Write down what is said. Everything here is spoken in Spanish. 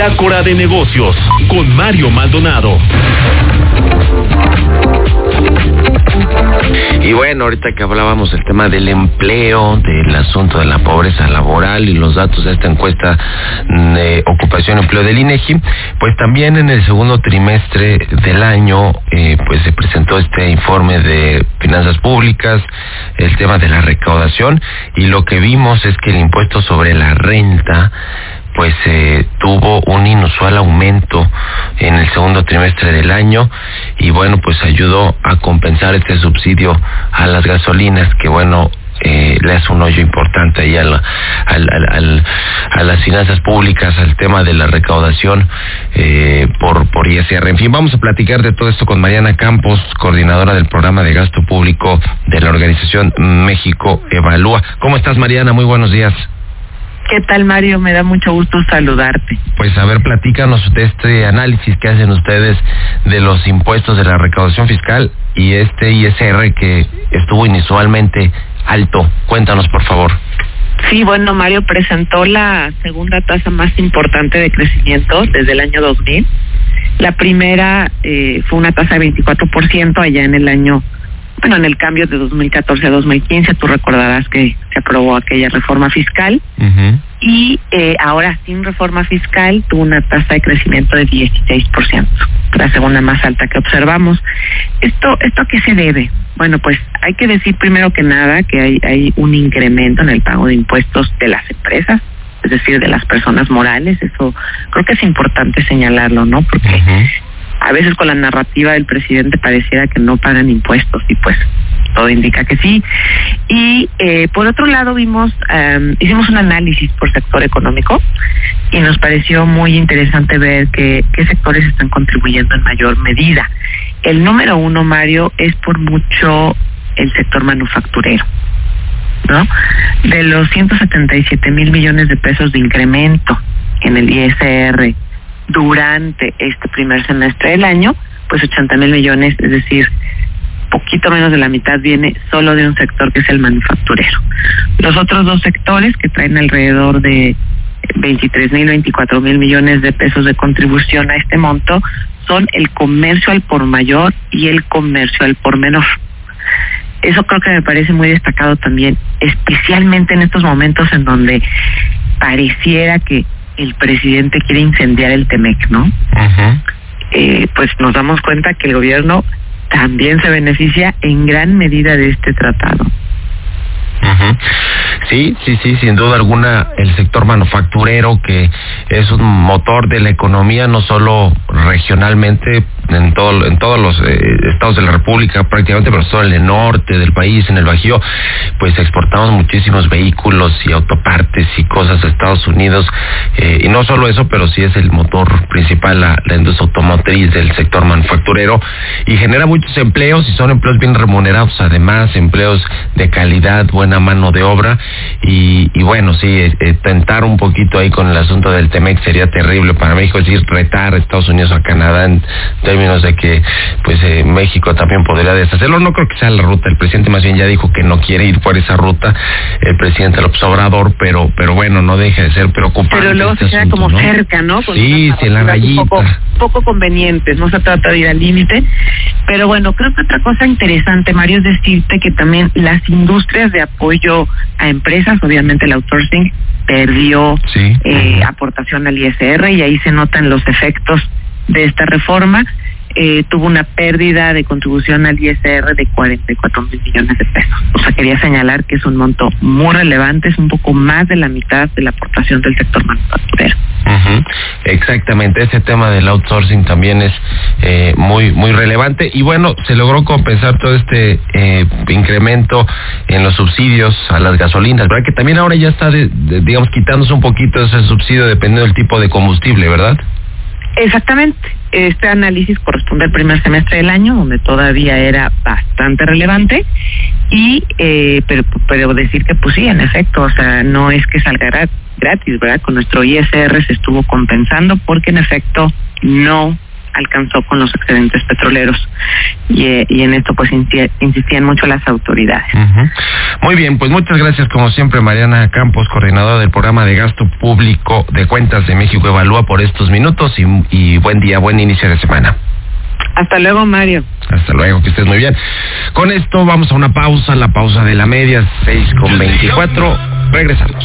Bitácora de Negocios con Mario Maldonado. Y bueno, ahorita que hablábamos del tema del empleo, del asunto de la pobreza laboral y los datos de esta encuesta de ocupación y empleo del INEGI, pues también en el segundo trimestre del año, eh, pues se presentó este informe de finanzas públicas, el tema de la recaudación y lo que vimos es que el impuesto sobre la renta pues eh, tuvo un inusual aumento en el segundo trimestre del año y bueno pues ayudó a compensar este subsidio a las gasolinas que bueno eh, le hace un hoyo importante ahí a, a las finanzas públicas, al tema de la recaudación eh, por, por ISR. En fin, vamos a platicar de todo esto con Mariana Campos, coordinadora del programa de gasto público de la organización México Evalúa. ¿Cómo estás, Mariana? Muy buenos días. ¿Qué tal, Mario? Me da mucho gusto saludarte. Pues a ver, platícanos de este análisis que hacen ustedes de los impuestos de la recaudación fiscal y este ISR que estuvo inusualmente alto. Cuéntanos, por favor. Sí, bueno, Mario presentó la segunda tasa más importante de crecimiento desde el año 2000. La primera eh, fue una tasa de 24% allá en el año bueno, en el cambio de 2014 a 2015, tú recordarás que se aprobó aquella reforma fiscal y eh, ahora sin reforma fiscal tuvo una tasa de crecimiento de 16%, la segunda más alta que observamos. ¿Esto, esto a qué se debe? Bueno, pues hay que decir primero que nada que hay, hay un incremento en el pago de impuestos de las empresas, es decir, de las personas morales. Eso creo que es importante señalarlo, ¿no? Porque a veces con la narrativa del presidente pareciera que no pagan impuestos y pues todo indica que sí. Y eh, por otro lado vimos, hicimos un análisis por sector económico y nos pareció muy interesante ver qué sectores están contribuyendo en mayor medida. El número uno, Mario, es por mucho el sector manufacturero. ¿no? De los 177 mil millones de pesos de incremento en el ISR durante este primer semestre del año, pues 80 mil millones, es decir, poquito menos de la mitad viene solo de un sector que es el manufacturero. Los otros dos sectores que traen alrededor de 23 mil, 24 mil millones de pesos de contribución a este monto son el comercio al por mayor y el comercio al por menor. Eso creo que me parece muy destacado también, especialmente en estos momentos en donde pareciera que el presidente quiere incendiar el Temec, ¿no? Eh, pues nos damos cuenta que el gobierno también se beneficia en gran medida de este tratado. Sí, sí, sí, sin duda alguna el sector manufacturero que es un motor de la economía no solo regionalmente en todo en todos los eh, estados de la República prácticamente, pero todo en el norte del país, en el Bajío, pues exportamos muchísimos vehículos y autopartes y cosas a Estados Unidos. Eh, y no solo eso, pero sí es el motor principal la, la industria automotriz del sector manufacturero. Y genera muchos empleos y son empleos bien remunerados, además empleos de calidad, buena mano de obra. Y, bueno, sí, eh, eh, tentar un poquito ahí con el asunto del Temex sería terrible para México, es decir, retar a Estados Unidos a Canadá en términos de que pues eh, México también podría deshacerlo. No creo que sea la ruta, el presidente más bien ya dijo que no quiere ir por esa ruta, el presidente López Obrador, pero pero bueno, no deja de ser preocupante. Pero luego este se queda como cerca, ¿no? sí, sí, en la rayita. Poco, poco convenientes, no se trata de ir al límite, pero bueno, creo que otra cosa interesante, Mario, es decirte que también las industrias de apoyo a empresas, obviamente el outsourcing perdió eh, aportación al ISR y ahí se notan los efectos de esta reforma. Eh, tuvo una pérdida de contribución al ISR de 44 mil millones de pesos. O sea, quería señalar que es un monto muy relevante, es un poco más de la mitad de la aportación del sector manufacturero. Exactamente, ese tema del outsourcing también es eh, muy muy relevante y bueno, se logró compensar todo este eh, incremento en los subsidios a las gasolinas, ¿verdad? Que también ahora ya está, digamos, quitándose un poquito ese subsidio dependiendo del tipo de combustible, ¿verdad? Exactamente. Este análisis corresponde al primer semestre del año, donde todavía era bastante relevante, y eh, pero, pero decir que pues sí, en efecto, o sea, no es que salga gratis, ¿verdad? Con nuestro ISR se estuvo compensando porque en efecto no alcanzó con los excedentes petroleros y, y en esto pues insistían mucho las autoridades. Muy bien, pues muchas gracias como siempre Mariana Campos, coordinadora del programa de gasto público de cuentas de México Evalúa por estos minutos y, y buen día, buen inicio de semana. Hasta luego, Mario. Hasta luego, que estés muy bien. Con esto vamos a una pausa, la pausa de la media, 6 con 24. Regresamos.